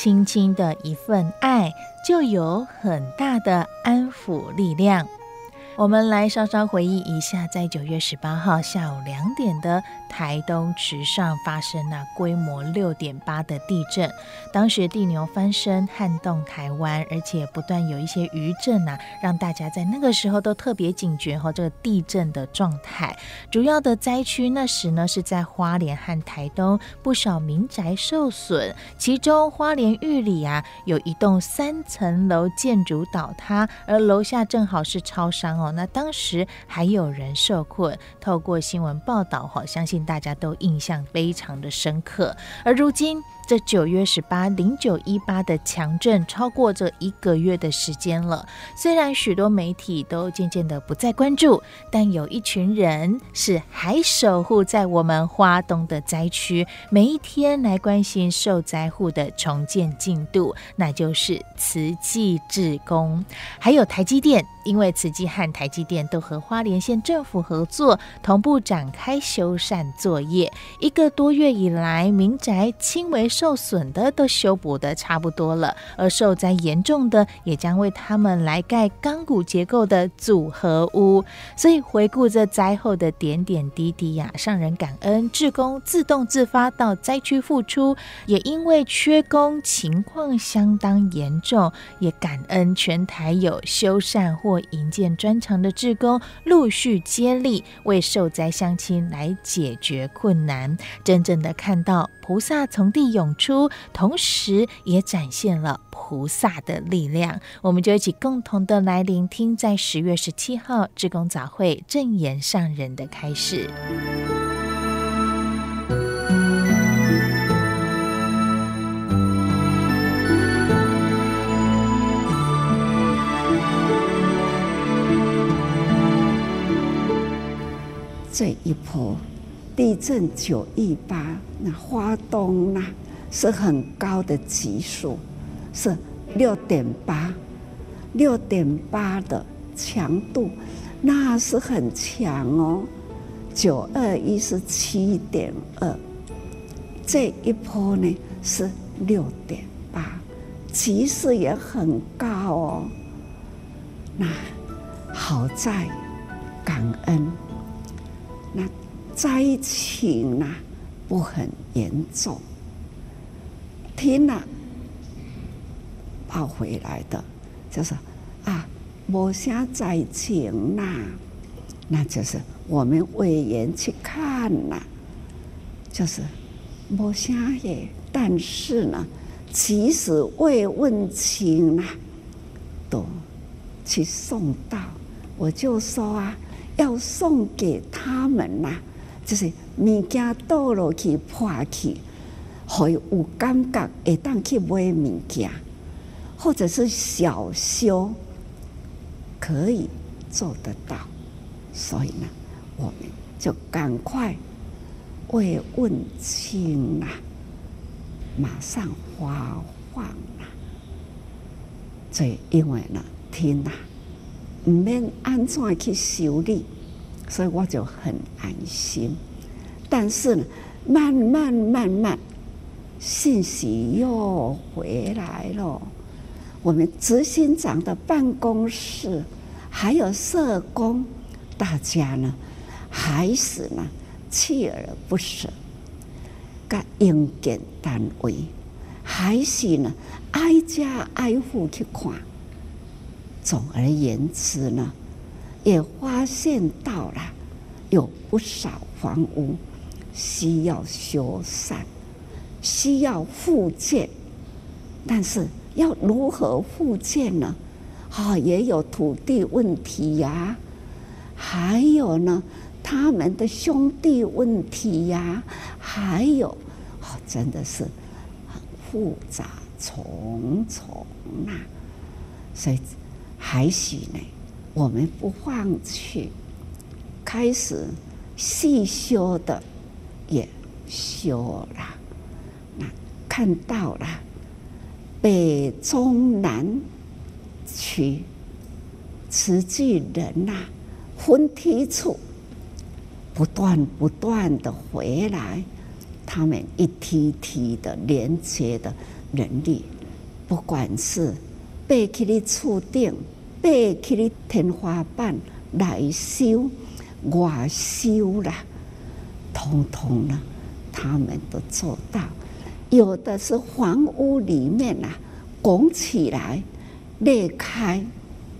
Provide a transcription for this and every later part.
轻轻的一份爱，就有很大的安抚力量。我们来稍稍回忆一下，在九月十八号下午两点的台东池上发生那规模六点八的地震，当时地牛翻身撼动台湾，而且不断有一些余震啊，让大家在那个时候都特别警觉和这个地震的状态。主要的灾区那时呢是在花莲和台东，不少民宅受损，其中花莲玉里啊有一栋三层楼建筑倒塌，而楼下正好是超商哦。那当时还有人受困，透过新闻报道哈，相信大家都印象非常的深刻。而如今，这九月十八零九一八的强震超过这一个月的时间了，虽然许多媒体都渐渐的不再关注，但有一群人是还守护在我们花东的灾区，每一天来关心受灾户的重建进度，那就是慈济志工，还有台积电，因为慈济和台积电都和花莲县政府合作，同步展开修缮作业，一个多月以来，民宅轻微。受损的都修补的差不多了，而受灾严重的也将为他们来盖钢骨结构的组合屋。所以回顾这灾后的点点滴滴呀、啊，上人感恩志工自动自发到灾区付出，也因为缺工情况相当严重，也感恩全台有修缮或营建专长的志工陆续接力，为受灾乡亲来解决困难，真正的看到菩萨从地涌出，同时也展现了菩萨的力量。我们就一起共同的来聆听，在十月十七号志工早会正言上人的开示。这一波地震九一八，那花东呐。是很高的级数，是六点八，六点八的强度，那是很强哦。九二一是七点二，这一波呢是六点八，级数也很高哦。那好在感恩，那灾情呢不很严重。听了报回来的，就是啊，没啥灾情呐，那就是我们委员去看了，就是没啥耶。但是呢，即使慰问情呐，都去送到，我就说啊，要送给他们呐，就是物件倒落去破去。会有感觉，会当去买物件，或者是小修，可以做得到。所以呢，我们就赶快慰问清啦，马上发放啊。所以因为呢，天啊，唔免安怎去修理，所以我就很安心。但是呢，慢慢慢慢。信息又回来了，我们执行长的办公室还有社工，大家呢还是呢锲而不舍。个营建单位还是呢挨家挨户去看。总而言之呢，也发现到了有不少房屋需要修缮，需要复建，但是要如何复建呢？啊、哦，也有土地问题呀、还有呢，他们的兄弟问题呀、还有，哦，真的是很复杂重重啊。所以还是呢，我们不放弃，开始细修的也修了，看到了北中南。区慈济人呐、分梯处不断不断的回来，他们一梯梯的连接的人力，不管是背起的厝顶，背起的天花板来修、外修啦，通通呢，他们都做到。有的是房屋里面呐、啊，拱起来。裂开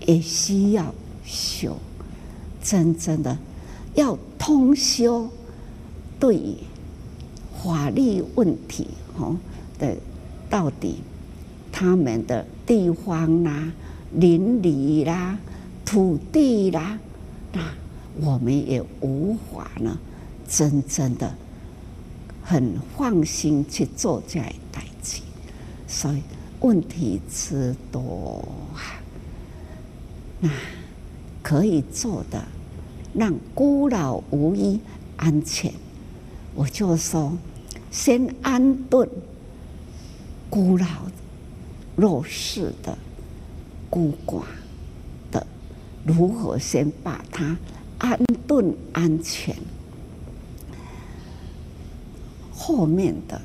也需要修，真正的要通修，对于法律问题哦的到底他们的地方啦、邻里啦、土地啦，那我们也无法呢，真正的很放心去做这一代志，所以。问题之多啊，那可以做的，让孤老无依安全。我就说，先安顿孤老弱势的孤寡的，如何先把它安顿安全，后面的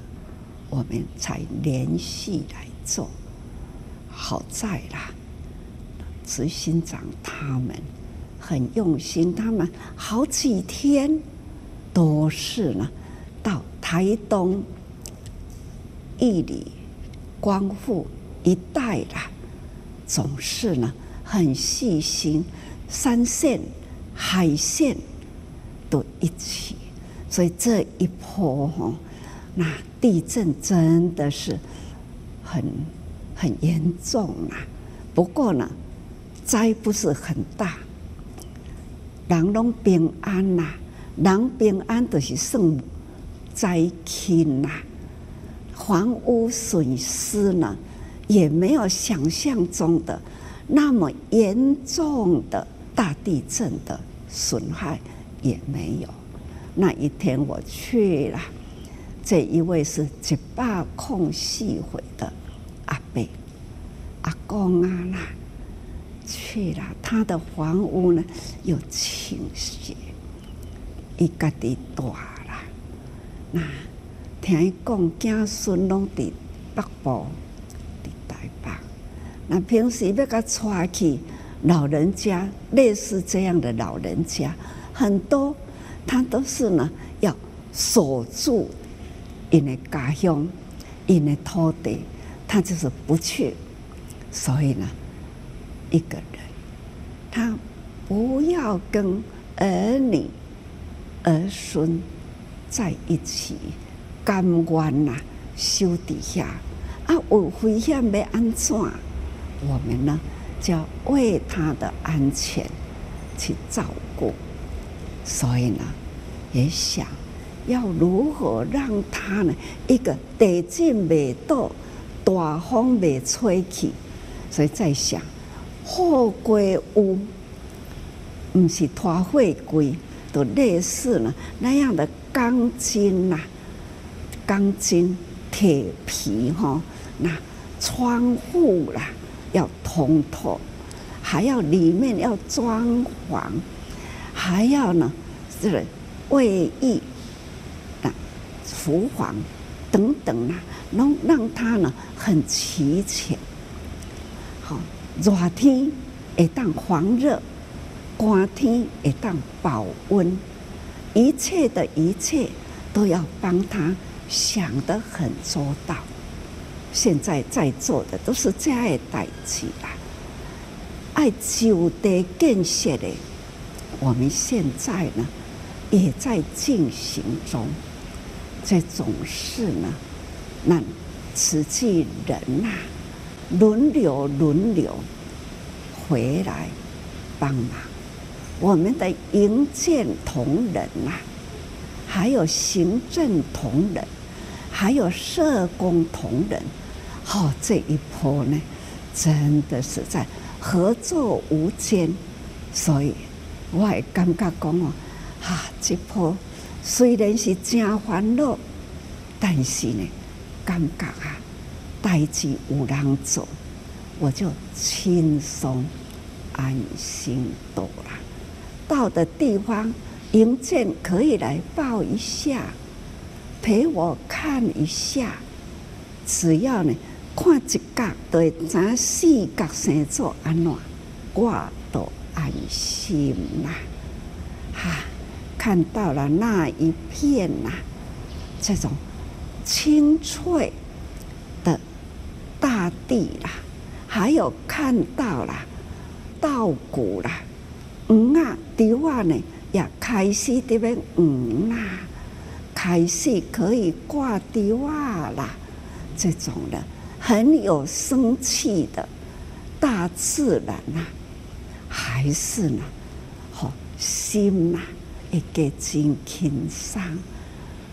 我们才连续来。做好在啦，执行长他们很用心，他们好几天都是呢，到台东、义里、光复一带啦，总是呢很细心，山线、海线都一起，所以这一波哦，那地震真的是。很很严重啊，不过呢，灾不是很大，人拢平安呐，人平安就是算灾轻呐，房屋损失呢也没有想象中的那么严重的大地震的损害也没有。那一天我去了。这一位是一百空四岁的阿伯、阿公啊啦，去了他的房屋呢，有倾斜，伊家己大啦。那听伊讲，子孙拢伫北部，伫台北。那平时要甲带去老人家，类似这样的老人家很多，他都是呢要守住。因的家乡，因的土地，他就是不去。所以呢，一个人，他不要跟儿女、儿孙在一起，甘愿呐，修底下啊，有危险要安怎？我们呢，就要为他的安全去照顾。所以呢，也想。要如何让它呢？一个地震未到，大风未吹起，所以在想，货柜屋，不是拖货柜，都类似呢那样的钢筋呐、钢筋、铁皮哈，那窗户啦要通透，还要里面要装潢，还要呢是卫浴。厨房等等啊，能让他呢很齐全。好，热天会当防热，寒天会当保温，一切的一切都要帮他想得很周到。现在在座的都是这样的代志啦。爱就地建设的，我们现在呢也在进行中。这种事呢，那慈济人呐、轮流轮流回来帮忙。我们的营建同仁呐、啊，还有行政同仁，还有社工同仁，哦，这一波呢，真的是在合作无间，所以我也感觉讲哦，啊，这波。虽然是真烦恼，但是呢，感觉啊，代志有人做，我就轻松安心多了。到的地方，营建可以来抱一下，陪我看一下。只要呢，看一角，都会知四角生做安怎，我都安心啦，哈。看到了那一片呐、这种青翠的大地啦，还有看到了稻谷啦，嗯啊，稻啊呢也开始这边嗯啦，开始可以挂稻啊啦，这种的很有生气的大自然呐、还是呢，好心呐、一个真轻松，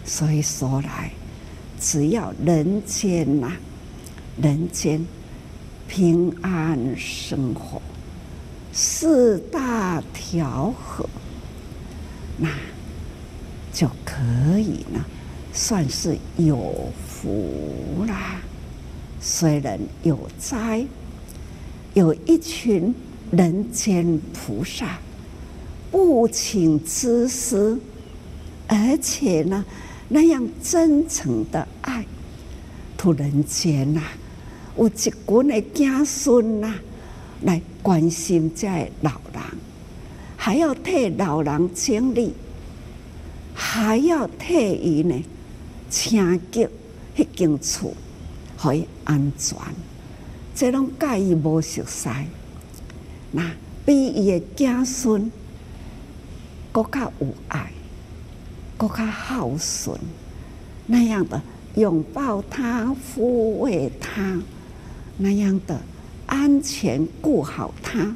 所以说来，只要人间呐、人间平安生活，四大调和，那就可以呢，算是有福啦。虽然有灾，有一群人间菩萨。不请自私，而且呢，那样真诚的爱，突然间呐，有一群的子孙呐，来关心这老人，还要替老人经历，还要替伊呢，清洁迄间厝，可以安全。这拢介意无熟悉，那比伊的子孙。更加有爱，更加孝顺，那样的拥抱他、抚慰他，那样的安全顾好他，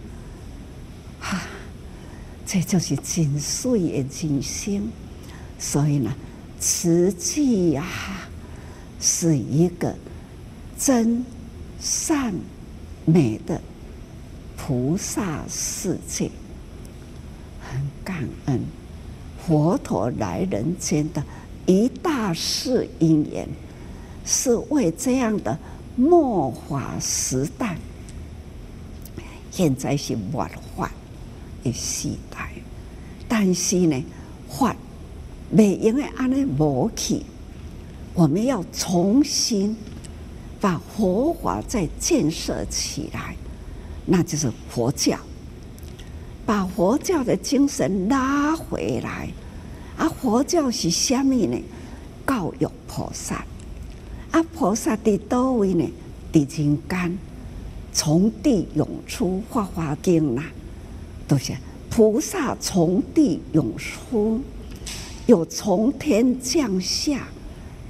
哈，这就是真水的人生。所以呢，慈济呀，是一个真善美的菩萨世界。感恩佛陀来人间的一大事因缘，是为这样的末法时代。现在是末法的时代，但是呢，法没因为安尼无去，我们要重新把佛法再建设起来，那就是佛教。把佛教的精神拉回来，啊，佛教是虾米呢？教育菩萨，啊，菩萨的多位呢？的人间从地涌出，《法华经》呐，都是菩萨从地涌出，又从天降下，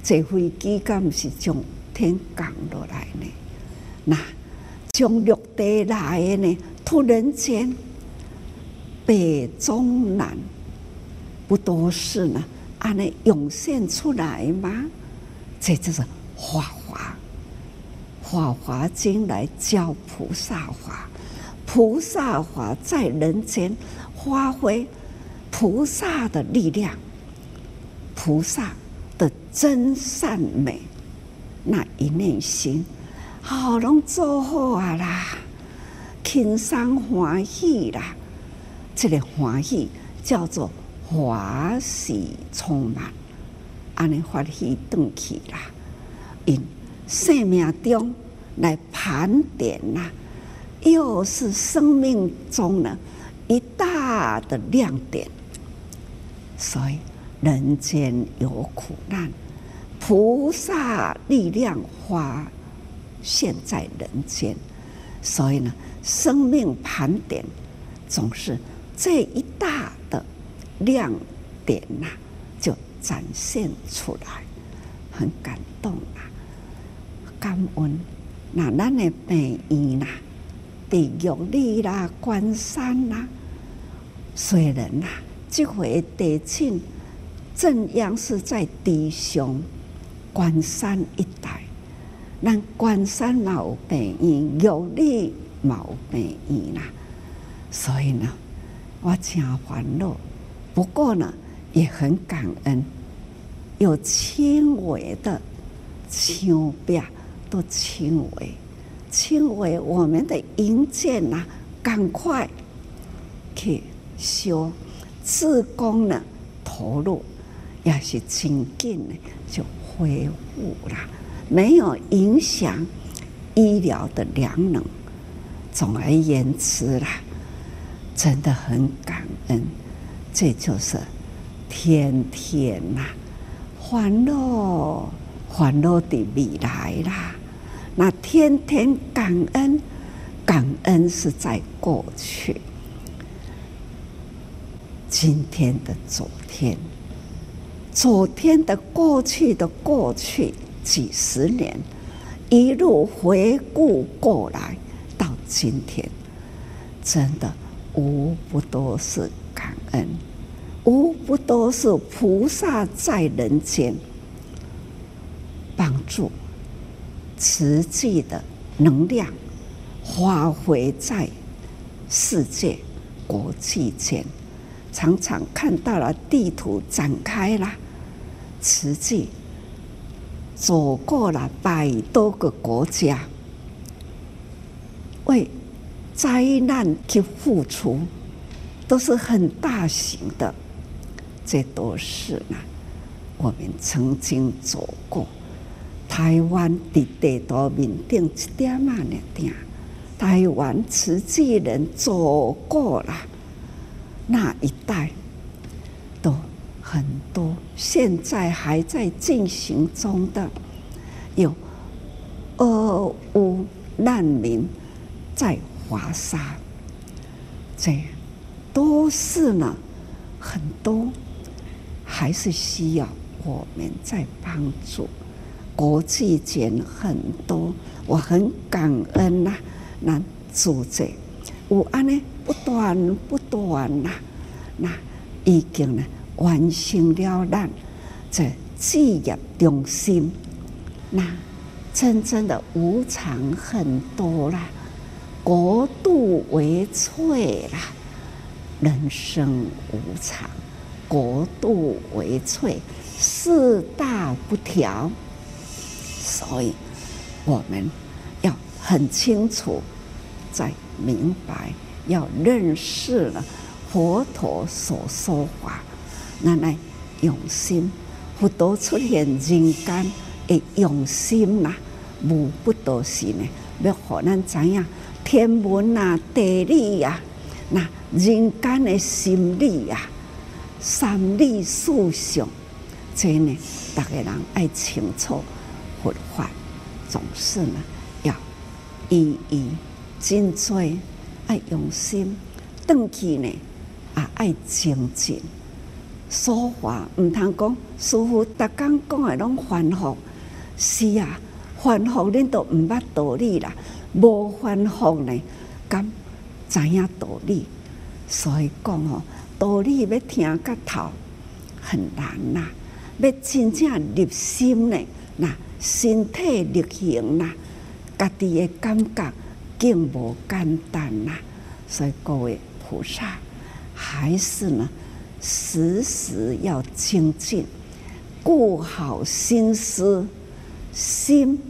这飞机敢是从天降落来呢？那从陆地来的呢？突然间。北中南不都是呢？按呢涌现出来吗？这就是法华，《法华经》来教菩萨法，菩萨法在人间发挥菩萨的力量，菩萨的真善美那一念心，好拢做好啊啦，轻松欢喜啦。这个欢喜叫做欢喜充满，安尼欢喜顿去啦。因生命中来盘点呐，又是生命中呢一大的亮点。所以人间有苦难，菩萨力量发现在人间。所以呢，生命盘点总是这一大的亮点呐、就展现出来，很感动啊，感恩。那咱的病院呐，地狱里啦，关山呐，虽然呐，这回地震震央是在地上关山一带，咱关山嘛有病院，狱里嘛有病院啦，所以呢，我真烦恼。不过呢，也很感恩，有轻微的轻病。都轻微，轻微，我们的营建呐，赶快去修，自工呢投入，也是紧紧的就恢复了，没有影响医疗的良能。总而言之啦，真的很感恩，这就是天天呐，欢乐。欢乐的未来啦，那天天感恩，感恩是在过去，今天的昨天，昨天的过去的过去几十年，一路回顾过来到今天，真的无不都是感恩，无不都是菩萨在人间。帮助慈济的能量发挥在世界国际间，常常看到了地图展开了，慈济走过了百多个国家，为灾难去付出，都是很大型的，这都是呢，我们曾经走过。台湾的地图面顶一点啊，那点，台湾慈济人走过了那一带，都很多。现在还在进行中的，有俄乌难民在华沙，这都是呢，很多还是需要我们在帮助。国际间很多，我很感恩呐、那组织有安呢不断不断呐，那已经呢完成了咱这志业中心。那真正的无常很多啦，国度为脆啦，人生无常，国度为脆，四大不调。所以，我们要很清楚，在明白，要认识了佛陀所说法，那来用心，佛陀出现人间的用心呐，无不都是呢，要让咱知影天文啊、地理呀、啊，那人间的心理呀、啊、三理四象，这呢，大家人爱清楚。佛法总是呢，要一一精追，爱用心，登记呢啊，爱精进。说话唔通讲，师父逐工讲的拢反复，是啊，反复恁都唔捌道理啦，无反复呢，咁知影道理。所以讲哦，道理要听个头很难呐、啊，要真正入心呢，那。身体力行呐，家己的感觉更无简单呐。所以各位菩萨，还是呢，时时要精进，顾好心思、心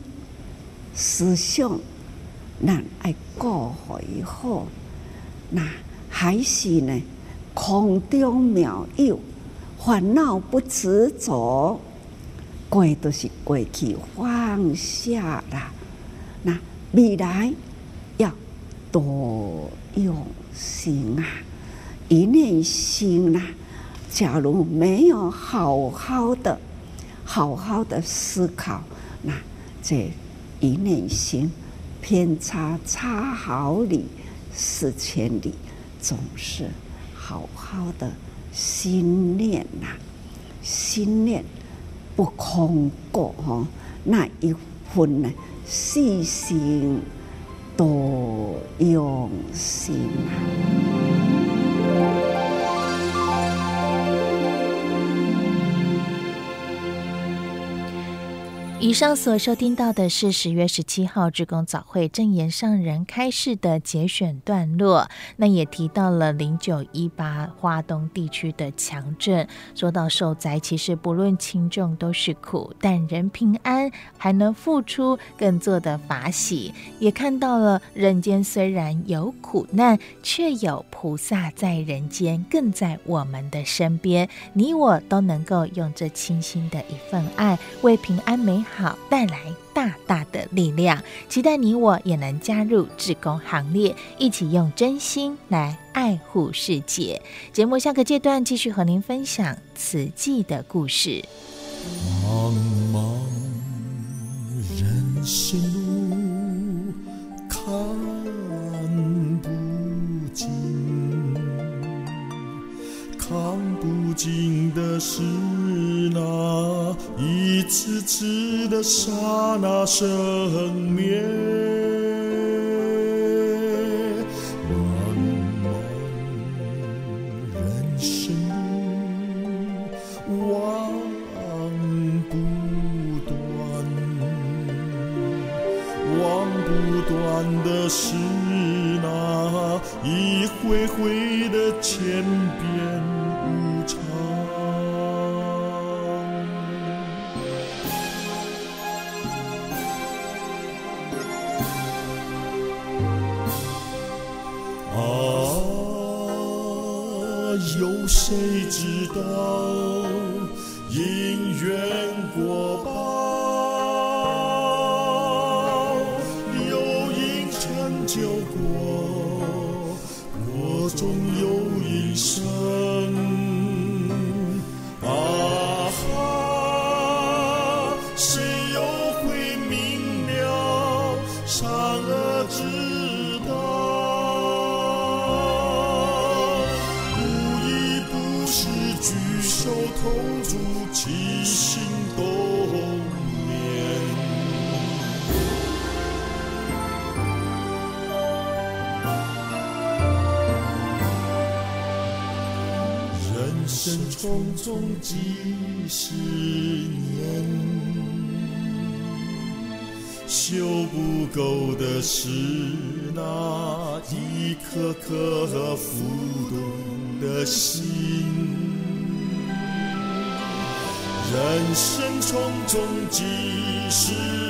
思想，咱爱顾好以后，那还是呢，空中妙有，烦恼不执着。过都是过去，放下啦。那未来要多用心啊！一念心啊，假如没有好好的、好好的思考，那这一念心，偏差差毫厘，是千里。总是好好的心念呐、心念不空过哦，那一分呢，细心多用心啊。以上所收听到的是十月十七号志工早会正言上人开示的节选段落，那也提到了零九一八花东地区的强震，说到受灾，其实不论轻重都是苦，但人平安还能付出，更做得法喜。也看到了人间虽然有苦难，却有菩萨在人间，更在我们的身边，你我都能够用这清新的一份爱，为平安美好。带来大大的力量，期待你我也能加入志工行列，一起用真心来爱护世界。节目下个阶段继续和您分享慈济的故事。茫茫人生看不尽的是那一次次的刹那生灭，茫茫人生路，望不断，望不断的是那一回回的千谁知道？因缘果报有因成就果。我终有一生啊哈谁又会明了？善恶之匆匆几十年，修不够的是那一颗颗浮动的心。人生匆匆几十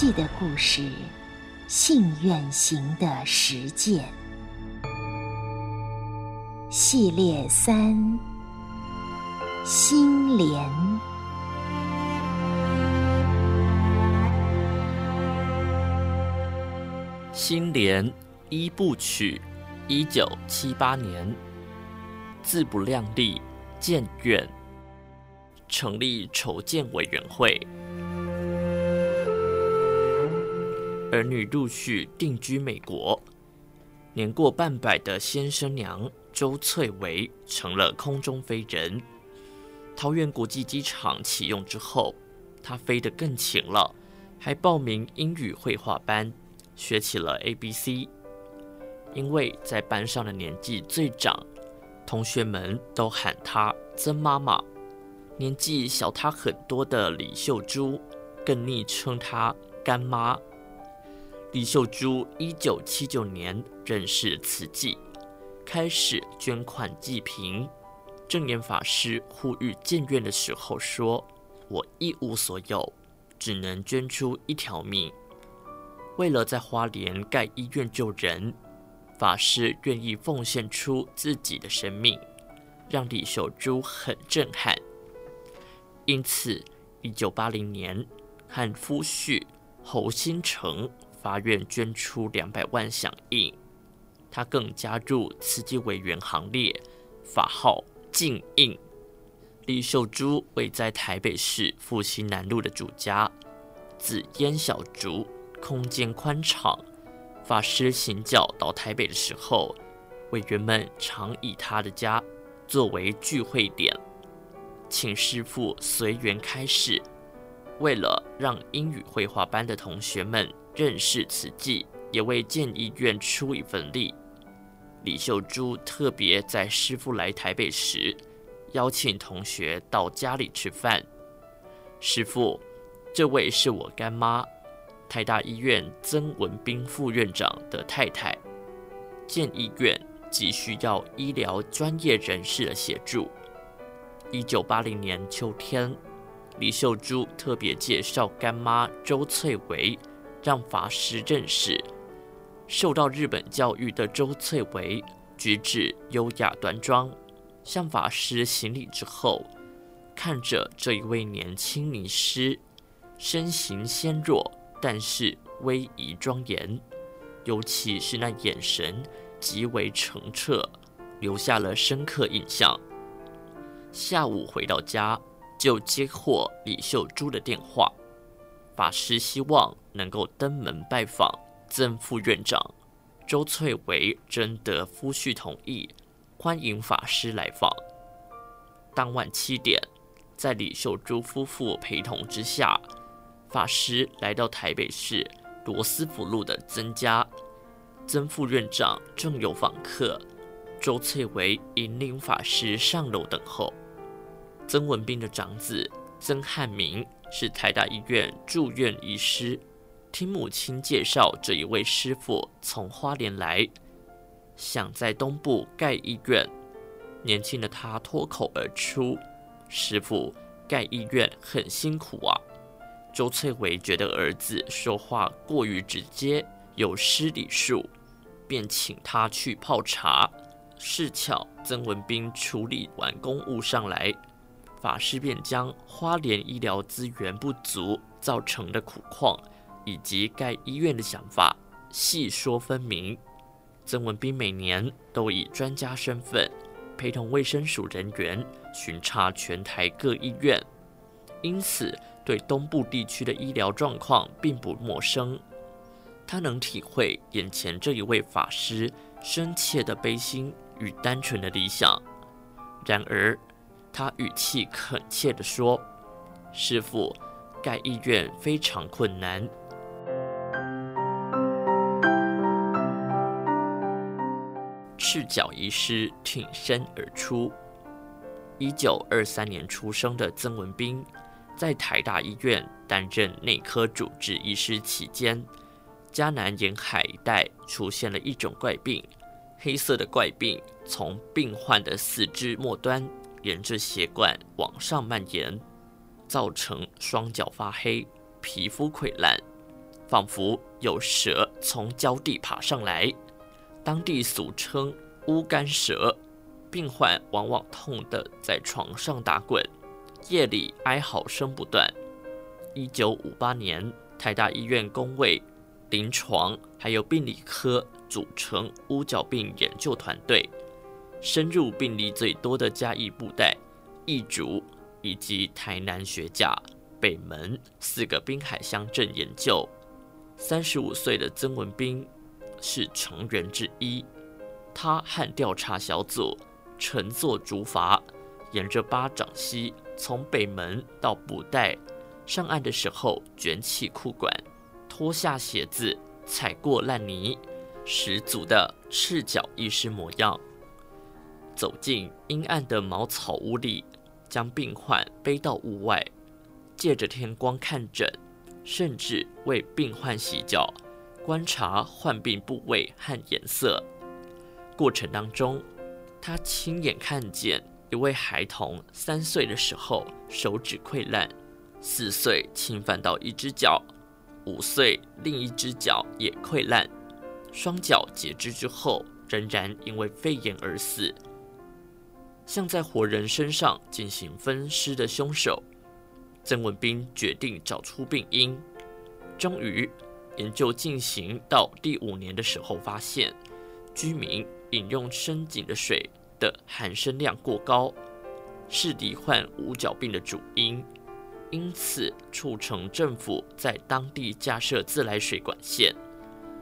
记的故事，信愿行的实践系列三：心莲。心莲一部曲，一九七八年，自不量力，建院，成立筹建委员会。儿女陆续定居美国，年过半百的先生娘周翠维成了空中飞人。桃园国际机场启用之后，她飞得更勤了，还报名英语绘画班，学起了 ABC。因为在班上的年纪最长，同学们都喊她曾妈妈。年纪小她很多的李秀珠，更昵称她干妈。李秀珠一九七九年认识慈济，开始捐款济贫。证严法师呼吁建院的时候说：“我一无所有，只能捐出一条命。为了在花莲盖医院救人，法师愿意奉献出自己的生命，让李秀珠很震撼。因此，一九八零年，和夫婿侯新成。”法院捐出两百万响应，他更加入慈济委员行列，法号静应。李秀珠位在台北市复兴南路的主家，紫烟小竹，空间宽敞。法师行脚到台北的时候，委员们常以他的家作为聚会点，请师父随缘开示。为了让英语绘画班的同学们。认识此计，也为建医院出一份力。李秀珠特别在师父来台北时，邀请同学到家里吃饭。师父，这位是我干妈，台大医院曾文彬副院长的太太。建医院急需要医疗专业人士的协助。一九八零年秋天，李秀珠特别介绍干妈周翠薇。让法师认识受到日本教育的周翠维，举止优雅端庄。向法师行礼之后，看着这一位年轻尼师，身形纤弱，但是威仪庄严，尤其是那眼神极为澄澈，留下了深刻印象。下午回到家，就接获李秀珠的电话。法师希望能够登门拜访曾副院长周翠维，征得夫婿同意，欢迎法师来访。当晚七点，在李秀珠夫妇陪同之下，法师来到台北市罗斯福路的曾家。曾副院长正有访客，周翠维引领法师上楼等候。曾文彬的长子曾汉明。是台大医院住院医师，听母亲介绍，这一位师傅从花莲来，想在东部盖医院。年轻的他脱口而出：“师傅，盖医院很辛苦啊。”周翠薇觉得儿子说话过于直接，有失礼数，便请他去泡茶。是巧曾文彬处理完公务上来。法师便将花莲医疗资源不足造成的苦况，以及盖医院的想法细说分明。曾文彬每年都以专家身份陪同卫生署人员巡查全台各医院，因此对东部地区的医疗状况并不陌生。他能体会眼前这一位法师深切的悲心与单纯的理想。然而，他语气恳切地说：“师父，盖医院非常困难。”赤脚医师挺身而出。一九二三年出生的曾文彬，在台大医院担任内科主治医师期间，嘉南沿海一带出现了一种怪病，黑色的怪病从病患的四肢末端沿着血管往上蔓延，造成双脚发黑、皮肤溃烂，仿佛有蛇从脚底爬上来。当地俗称“乌干蛇”。病患往往痛得在床上打滚，夜里哀嚎声不断。一九五八年，台大医院工卫、临床还有病理科组成乌脚病研究团队，深入病例最多的嘉义布袋、义竹以及台南学甲、北门四个滨海乡镇研究。三十五岁的曾文彬是成员之一，他和调查小组。乘坐竹筏，沿着巴掌溪从北门到布袋，上岸的时候卷起裤管，脱下鞋子，踩过烂泥，十足的赤脚医师模样。走进阴暗的茅草屋里，将病患背到屋外，借着天光看诊，甚至为病患洗脚，观察患病部位和颜色。过程当中，他亲眼看见一位孩童三岁的时候手指溃烂，四岁侵犯到一只脚，五岁另一只脚也溃烂，双脚截肢之后仍然因为肺炎而死。像在活人身上进行分尸的凶手，曾文彬决定找出病因。终于，研究进行到第五年的时候，发现居民。饮用深井的水的含砷量过高，是罹患五角病的主因，因此促成政府在当地架设自来水管线。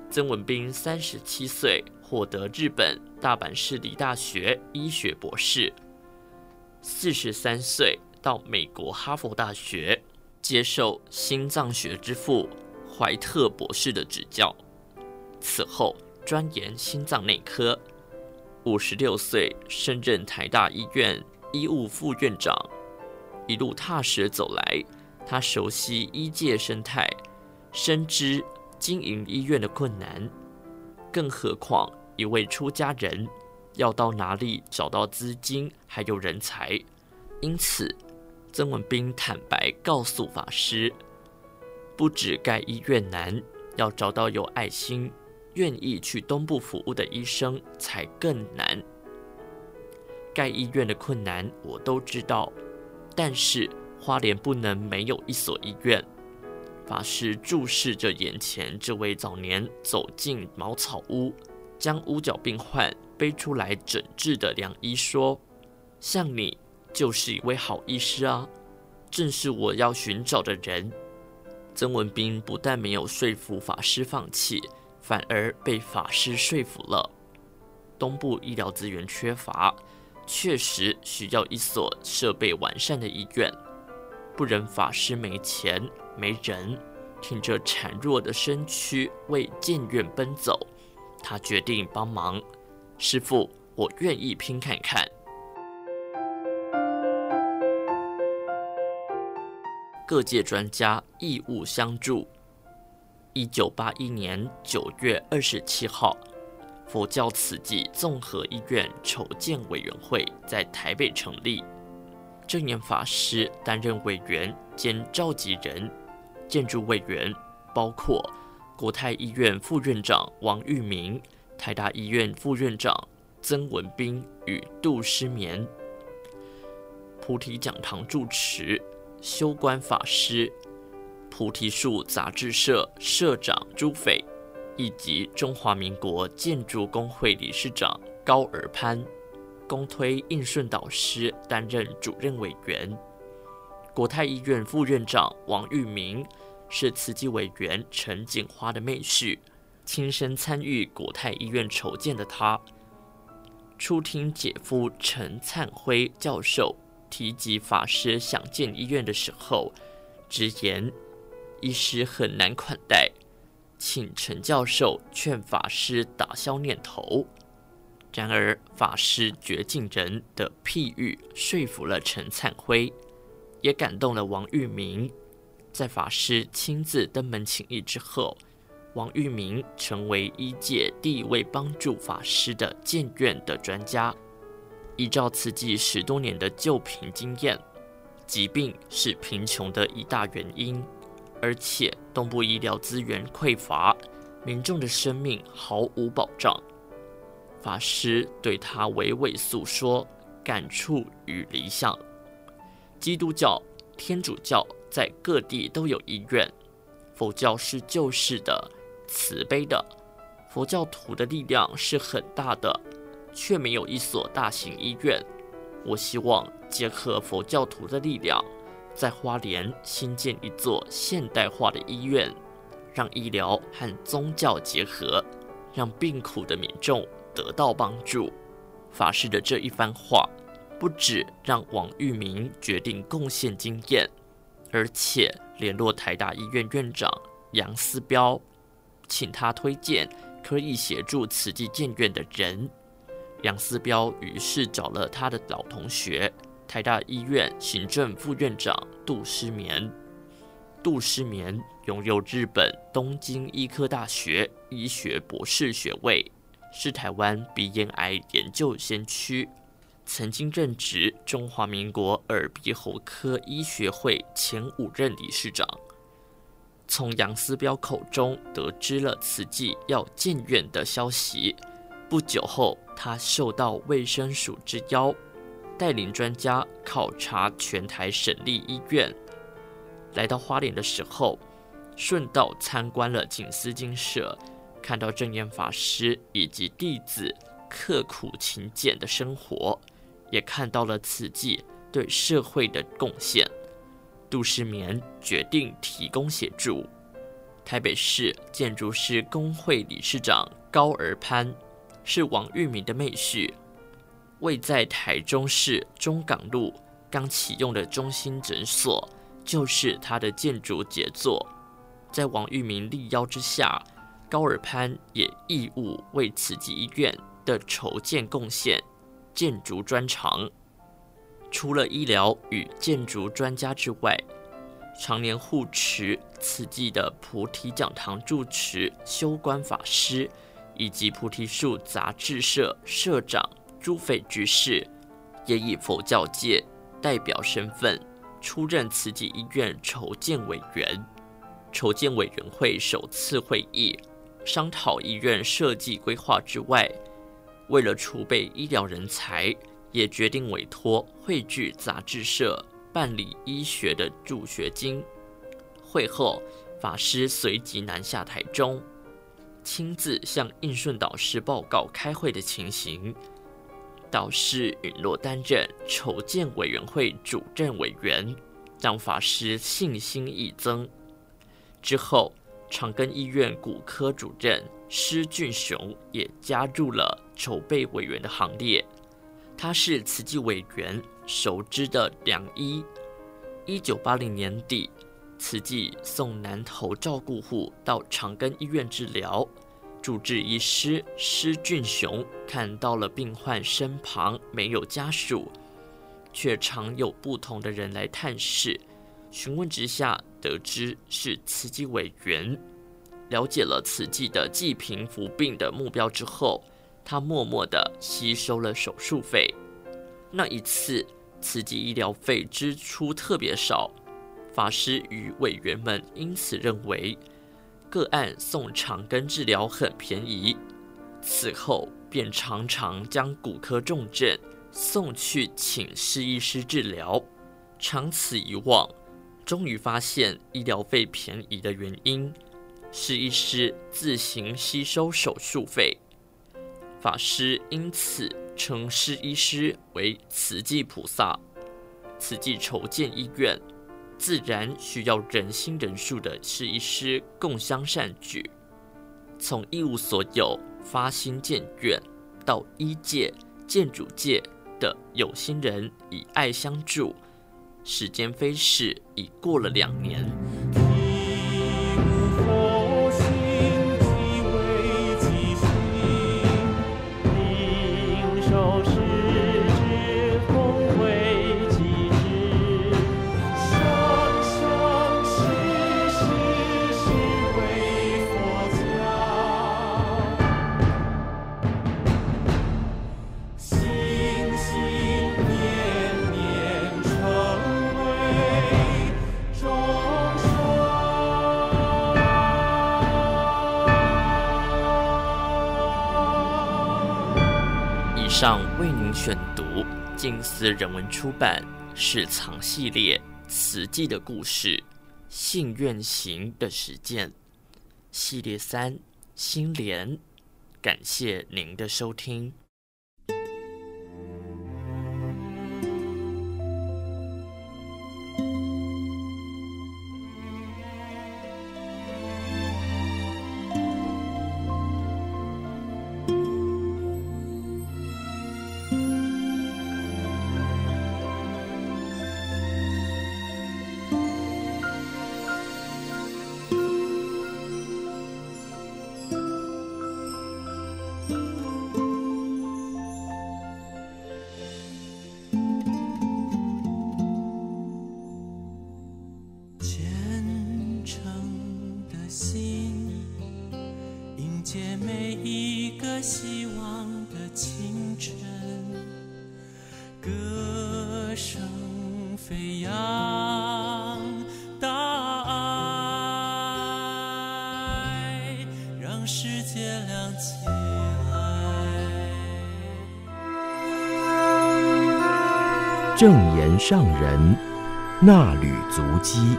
曾文彬三十七岁，获得日本大阪市立大学医学博士。四十三岁到美国哈佛大学接受心脏学之父怀特博士的指教，此后专研心脏内科。五十六岁，升任台大医院医务副院长，一路踏实走来，他熟悉医界生态，深知经营医院的困难。更何况，一位出家人要到哪里找到资金还有人才？因此，曾文彬坦白告诉法师，不止盖医院难，要找到有爱心。愿意去东部服务的医生才更难。盖医院的困难我都知道，但是花莲不能没有一所医院。法师注视着眼前这位早年走进茅草屋，将屋角病患背出来诊治的良医说：“像你就是一位好医师啊，正是我要寻找的人。”曾文彬不但没有说服法师放弃。反而被法师说服了。东部医疗资源缺乏，确实需要一所设备完善的医院。不忍法师没钱没人，挺着孱弱的身躯为建院奔走，他决定帮忙。师父，我愿意拼看看。各界专家义务相助。一九八一年九月二十七号，佛教慈济综合医院筹建委员会在台北成立。证严法师担任委员兼召集人，建筑委员包括国泰医院副院长王玉明、台大医院副院长曾文彬与杜诗眠。菩提讲堂住持修观法师。菩提树杂志社社长朱斐，以及中华民国建筑工会理事长高尔潘，公推应顺导师担任主任委员。国泰医院副院长王玉明是慈济委员陈锦花的妹婿，亲身参与国泰医院筹建的他，初听姐夫陈灿辉教授提及法师想建医院的时候，直言。医师很难款待，请陈教授劝法师打消念头。然而，法师绝境人的譬喻说服了陈灿辉，也感动了王玉明。在法师亲自登门请益之后，王玉明成为医界第一位帮助法师的建院的专家。依照慈济十多年的救贫经验，疾病是贫穷的一大原因，而且东部医疗资源匮乏，民众的生命毫无保障。法师对他娓娓诉说感触与理想。基督教、天主教在各地都有医院，佛教是救世的、慈悲的，佛教徒的力量是很大的。却没有一所大型医院。我希望结合佛教徒的力量，在花莲新建一座现代化的医院，让医疗和宗教结合，让病苦的民众得到帮助。法师的这一番话，不止让王玉明决定贡献经验，而且联络台大医院院长杨思标，请他推荐可以协助慈济建院的人。杨思标于是找了他的老同学，台大医院行政副院长杜诗眠。杜诗眠拥有日本东京医科大学医学博士学位，是台湾鼻咽癌研究先驱，曾经任职中华民国耳鼻喉科医学会前五任理事长。从杨思标口中得知了慈济要建院的消息。不久后，他受到卫生署之邀，带领专家考察全台省立医院。来到花莲的时候，顺道参观了静思精舍，看到证严法师以及弟子刻苦勤俭的生活，也看到了慈济对社会的贡献。杜世眠决定提供协助。台北市建筑师工会理事长高而潘。是王玉明的妹婿，位在台中市中港路刚启用的中心诊所，就是他的建筑杰作。在王玉明力邀之下，高尔潘也义务为慈济医院的筹建贡献建筑专长。除了医疗与建筑专家之外，常年护持慈济的菩提讲堂住持修观法师。以及菩提树杂志社社长朱斐居士，也以佛教界代表身份出任慈济医院筹建委员。筹建委员会首次会议商讨医院设计规划之外，为了储备医疗人才，也决定委托汇聚杂志社办理医学的助学金。会后，法师随即南下台中。亲自向应顺导师报告开会的情形，导师允诺担任筹建委员会主任委员，让法师信心益增。之后，长庚医院骨科主任施俊雄也加入了筹备委员的行列。他是慈济委员熟知的良医。一九八零年底。慈济送南投照顾户到长庚医院治疗，主治医师施俊雄看到了病患身旁没有家属，却常有不同的人来探视。询问之下，得知是慈济委员。了解了慈济的济贫扶病的目标之后，他默默地吸收了手术费。那一次，慈济医疗费支出特别少。法师与委员们因此认为，个案送长庚治疗很便宜，此后便常常将骨科重症送去请施医师治疗。长此以往，终于发现医疗费便宜的原因，施医师自行吸收手术费。法师因此称施医师为慈济菩萨。慈济筹建医院。自然需要仁心仁术的是一师共襄善举，从一无所有发心建院，到一界、建筑界的有心人以爱相助，时间飞逝，已过了两年。静思人文出版《是藏系列慈济的故事》信愿行的实践系列三心莲，感谢您的收听。歌声飞扬，答案让世界亮起来。正言上人，那缕足迹。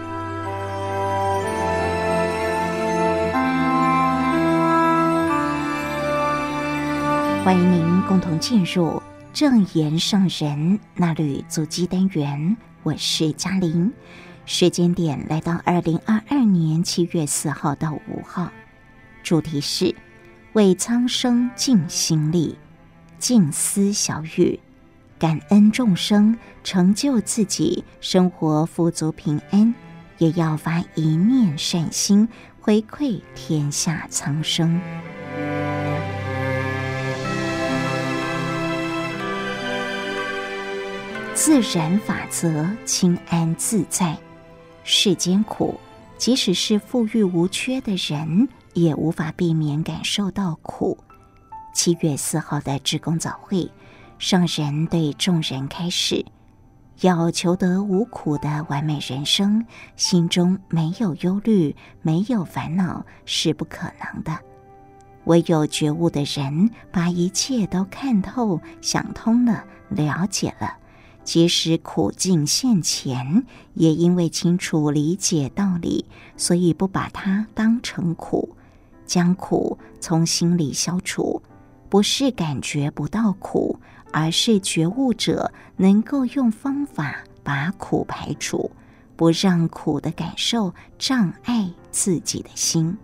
欢迎您共同进入。正言圣人衲履足迹单元。我是嘉玲，时间点来到二零二二年七月四号到五号，主题是为苍生尽心力，静思小语。感恩众生，成就自己生活富足平安，也要发一念善心，回馈天下苍生。自然法则，清安自在。世间苦，即使是富裕无缺的人，也无法避免感受到苦。七月四号的志工早会。上人对众人开示：要求得无苦的完美人生，心中没有忧虑、没有烦恼是不可能的。唯有觉悟的人，把一切都看透、想通了、了解了，即使苦境现前，也因为清楚理解道理，所以不把它当成苦，将苦从心里消除，不是感觉不到苦。而是觉悟者能够用方法把苦排除，不让苦的感受障碍自己的心。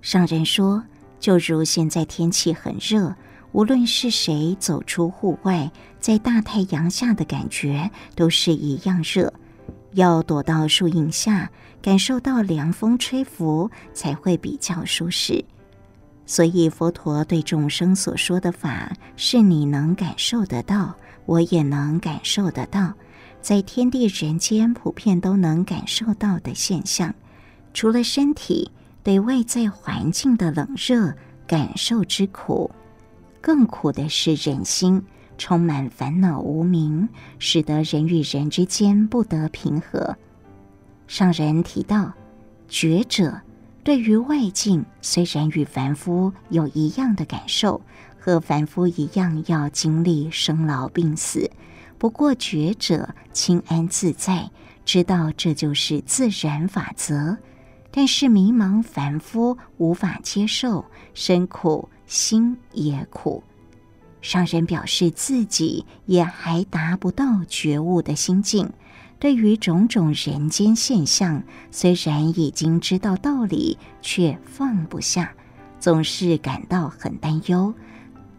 上人说，就如现在天气很热，无论是谁走出户外，在大太阳下的感觉都是一样热，要躲到树荫下，感受到凉风吹拂，才会比较舒适。所以，佛陀对众生所说的法，是你能感受得到，我也能感受得到，在天地人间普遍都能感受到的现象。除了身体对外在环境的冷热感受之苦，更苦的是人心充满烦恼无明，使得人与人之间不得平和。上人提到，觉者。对于外境，虽然与凡夫有一样的感受，和凡夫一样要经历生老病死，不过觉者清安自在，知道这就是自然法则。但是迷茫凡夫无法接受，身苦心也苦。上人表示自己也还达不到觉悟的心境。对于种种人间现象，虽然已经知道道理，却放不下，总是感到很担忧。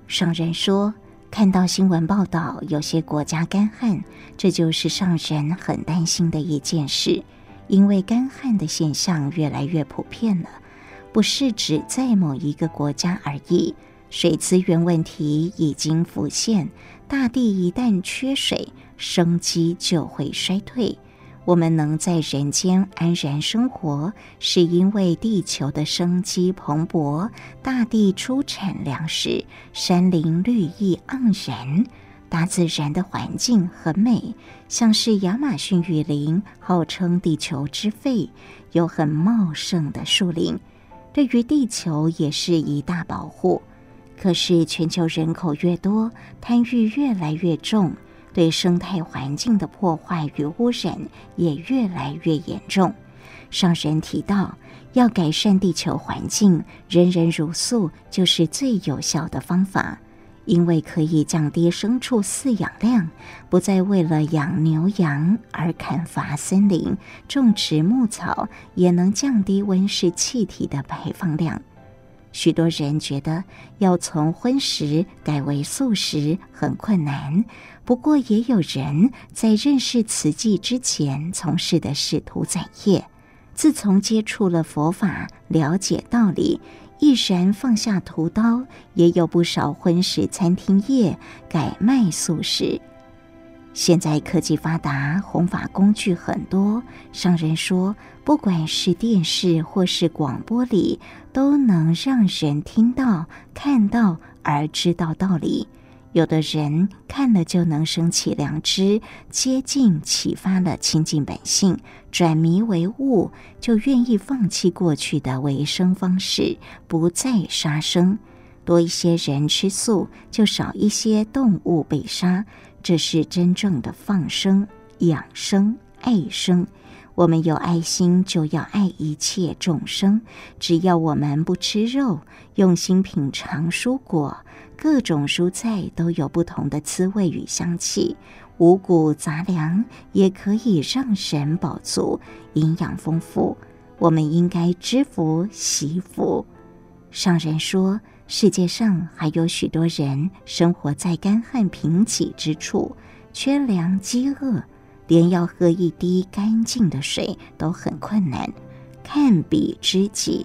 上人说，看到新闻报道，有些国家干旱，这就是上人很担心的一件事，因为干旱的现象越来越普遍了，不是只在某一个国家而已。水资源问题已经浮现，大地一旦缺水，生机就会衰退。我们能在人间安然生活，是因为地球的生机蓬勃，大地出产粮食，山林绿意盎然，大自然的环境很美，像是亚马逊雨林，号称地球之肺，有很茂盛的树林，对于地球也是一大保护。可是全球人口越多，贪欲越来越重，对生态环境的破坏与污染也越来越严重。上神提到，要改善地球环境，人人如素就是最有效的方法。因为可以降低牲畜饲养量，不再为了养牛羊而砍伐森林、种植牧草，也能降低温室气体的排放量。许多人觉得要从荤食改为素食很困难，不过也有人在认识慈济之前从事的是屠宰业，自从接触了佛法，了解道理。毅然放下屠刀，也有不少荤食餐厅业改卖素食。现在科技发达，弘法工具很多。上人说，不管是电视或是广播里，都能让人听到、看到而知道道理。有的人看了就能升起良知，接近启发了清净本性，转迷为悟，就愿意放弃过去的为生方式，不再杀生。多一些人吃素，就少一些动物被杀。这是真正的放生、养生、爱生。我们有爱心，就要爱一切众生。只要我们不吃肉，用心品尝蔬果。各种蔬菜都有不同的滋味与香气，五谷杂粮也可以让人饱足，营养丰富。我们应该知福惜福。上人说，世界上还有许多人生活在干旱贫瘠之处，缺粮饥饿，连要喝一滴干净的水都很困难。看彼知己，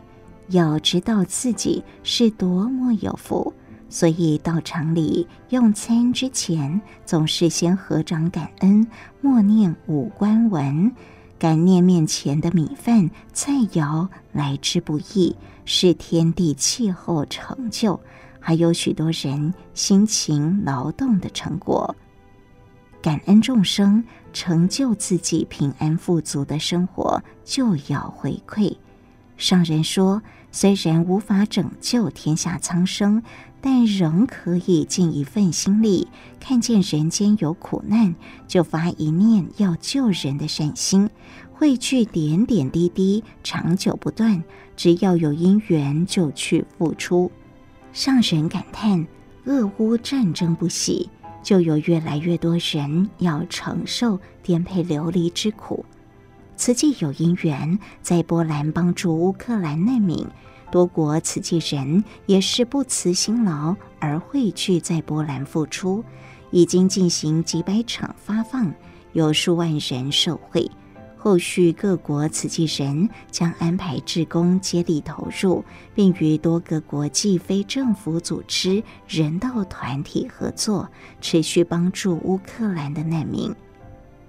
要知道自己是多么有福。所以道场里用餐之前，总是先合掌感恩，默念五观文，感念面前的米饭菜肴来之不易，是天地气候成就，还有许多人辛勤劳动的成果。感恩众生，成就自己平安富足的生活，就要回馈。上人说，虽然无法拯救天下苍生。但仍可以尽一份心力，看见人间有苦难，就发一念要救人的善心，汇聚点点滴滴，长久不断。只要有因缘，就去付出。上神感叹：俄乌战争不息，就有越来越多人要承受颠沛流离之苦。慈济有因缘，在波兰帮助乌克兰难民。多国慈济人也是不辞辛劳而汇聚在波兰付出，已经进行几百场发放，有数万人受惠。后续各国慈济人将安排志工接力投入，并与多个国际非政府组织、人道团体合作，持续帮助乌克兰的难民。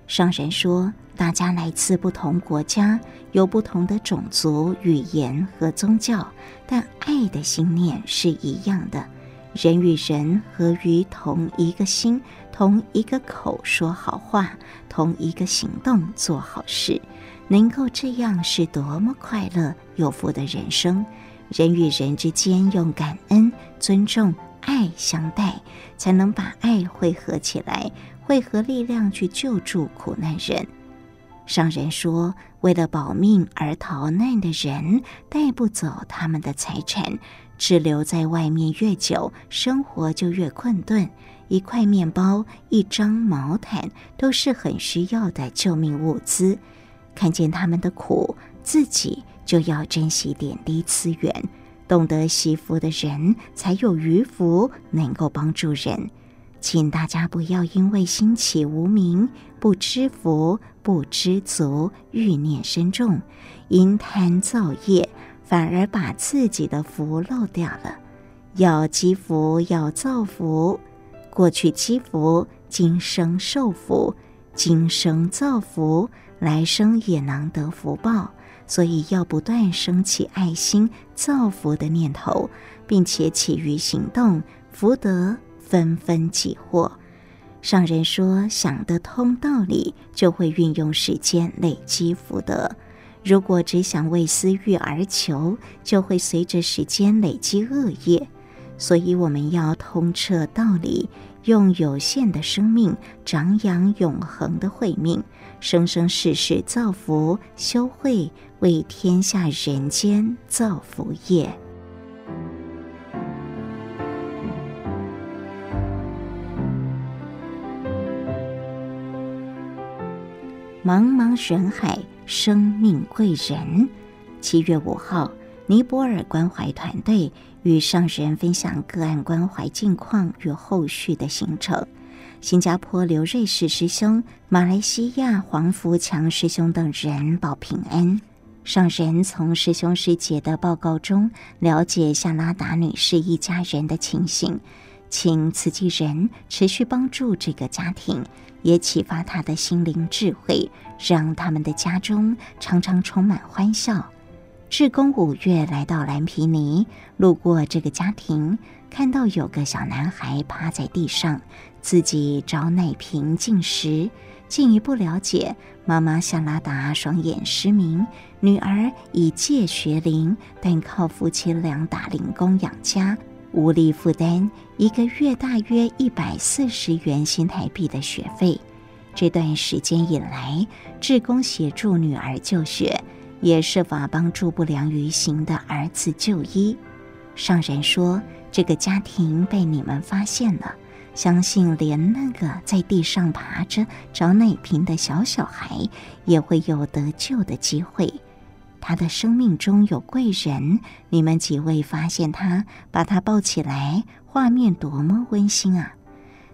上人说，大家来自不同国家，有不同的种族、语言和宗教，但爱的心念是一样的。人与人合于同一个心，同一个口说好话，同一个行动做好事，能够这样是多么快乐有福的人生。人与人之间用感恩、尊重、爱相待，才能把爱汇合起来。会合力量去救助苦难人。商人说，为了保命而逃难的人，带不走他们的财产，滞留在外面越久，生活就越困顿。一块面包、一张毛毯，都是很需要的救命物资。看见他们的苦，自己就要珍惜点滴资源。懂得惜福的人，才有余福，能够帮助人。请大家不要因为心起无明、不知福、不知足、欲念深重，因贪造业，反而把自己的福漏掉了。要积福，要造福。过去积福，今生受福；今生造福，来生也能得福报。所以要不断升起爱心、造福的念头，并且起于行动，福德。纷纷己获，上人说：想得通道理，就会运用时间累积福德；如果只想为私欲而求，就会随着时间累积恶业。所以我们要通彻道理，用有限的生命长养永恒的慧命，生生世世造福修慧，为天下人间造福业。茫茫人海，生命贵人。七月五号，尼泊尔关怀团队与上人分享个案关怀近况与后续的行程。新加坡刘瑞士师兄、马来西亚黄福强师兄等人报平安。上人从师兄师姐的报告中了解夏拉达女士一家人的情形，请慈济人持续帮助这个家庭。也启发他的心灵智慧，让他们的家中常常充满欢笑。志工五月来到蓝皮尼，路过这个家庭，看到有个小男孩趴在地上，自己找奶瓶进食。进一步了解，妈妈夏拉达双眼失明，女儿已届学龄，但靠夫妻俩打零工养家。无力负担一个月大约一百四十元新台币的学费。这段时间以来，志工协助女儿就学，也设法帮助不良于行的儿子就医。上人说：“这个家庭被你们发现了，相信连那个在地上爬着找奶瓶的小小孩，也会有得救的机会。”他的生命中有贵人，你们几位发现他，把他抱起来，画面多么温馨啊！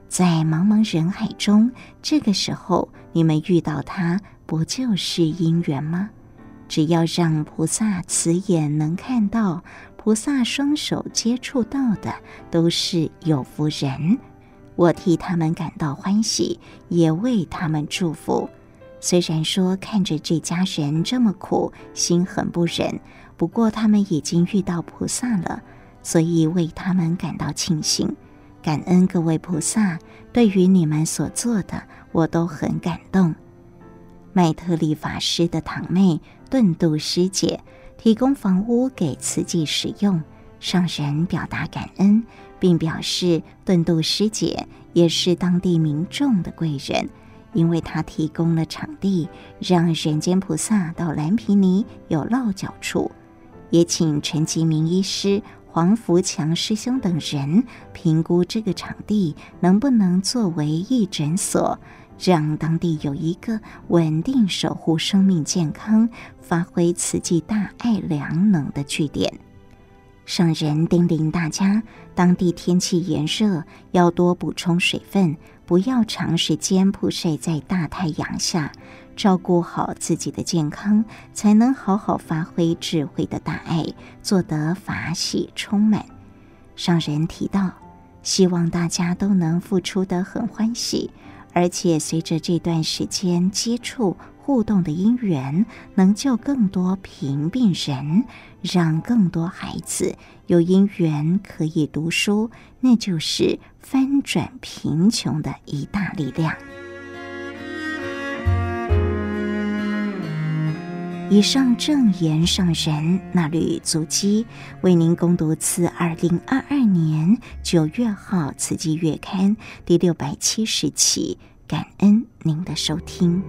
在茫茫人海中，这个时候你们遇到他，不就是因缘吗？只要让菩萨慈眼能看到，菩萨双手接触到的，都是有福人。我替他们感到欢喜，也为他们祝福。虽然说看着这家人这么苦，心很不忍，不过他们已经遇到菩萨了，所以为他们感到庆幸，感恩各位菩萨对于你们所做的，我都很感动。麦特利法师的堂妹顿度师姐提供房屋给慈济使用，上人表达感恩，并表示顿度师姐也是当地民众的贵人。因为他提供了场地，让人间菩萨到蓝皮尼有落脚处，也请陈吉明医师、黄福强师兄等人评估这个场地能不能作为义诊所，让当地有一个稳定守护生命健康、发挥慈济大爱良能的据点。上人叮咛大家，当地天气炎热，要多补充水分。不要长时间曝晒在大太阳下，照顾好自己的健康，才能好好发挥智慧的大爱，做得法喜充满。上人提到，希望大家都能付出得很欢喜，而且随着这段时间接触互动的因缘，能救更多贫病人，让更多孩子有因缘可以读书，那就是。翻转贫穷的一大力量。以上正言上人那履足迹，为您攻读自二零二二年九月号《慈济月刊》第六百七十期，感恩您的收听。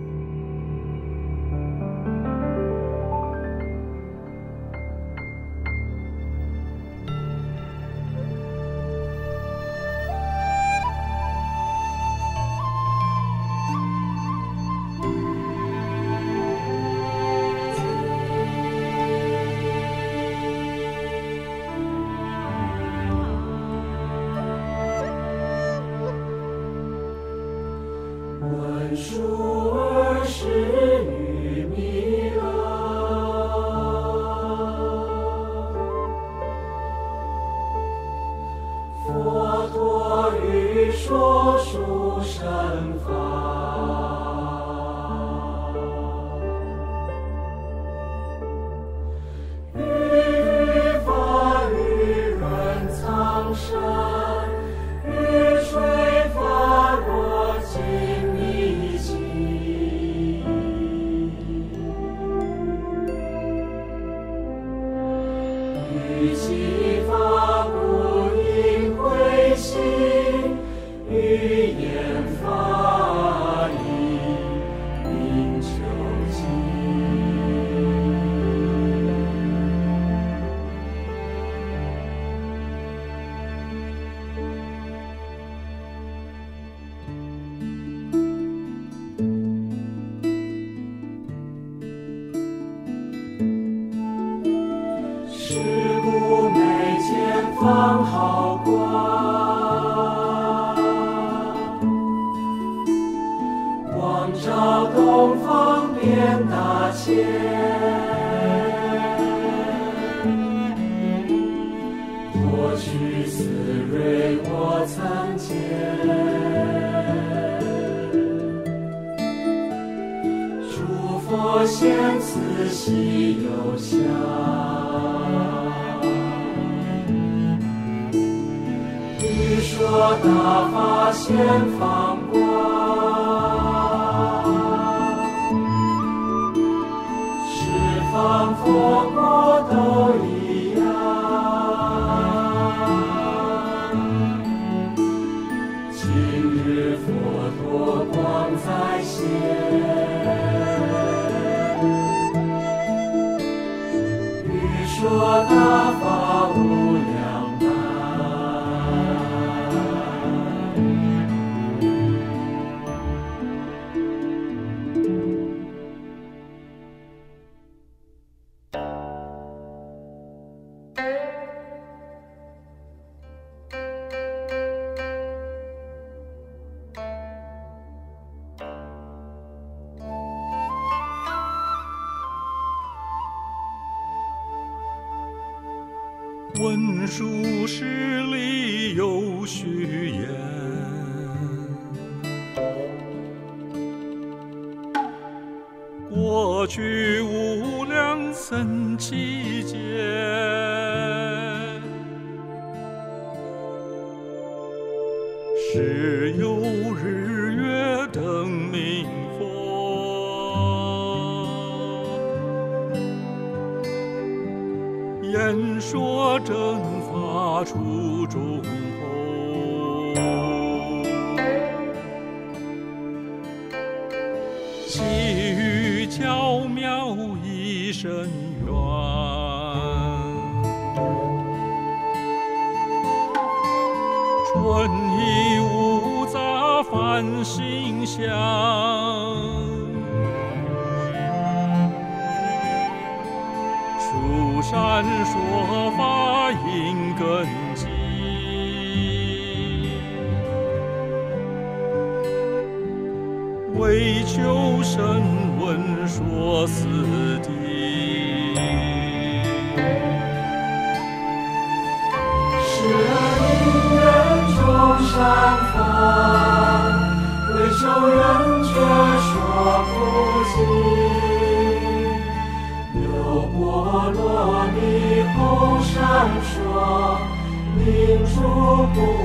为求声闻说四谛十二人众山反为求人缺说不今六波罗蜜红闪烁明珠不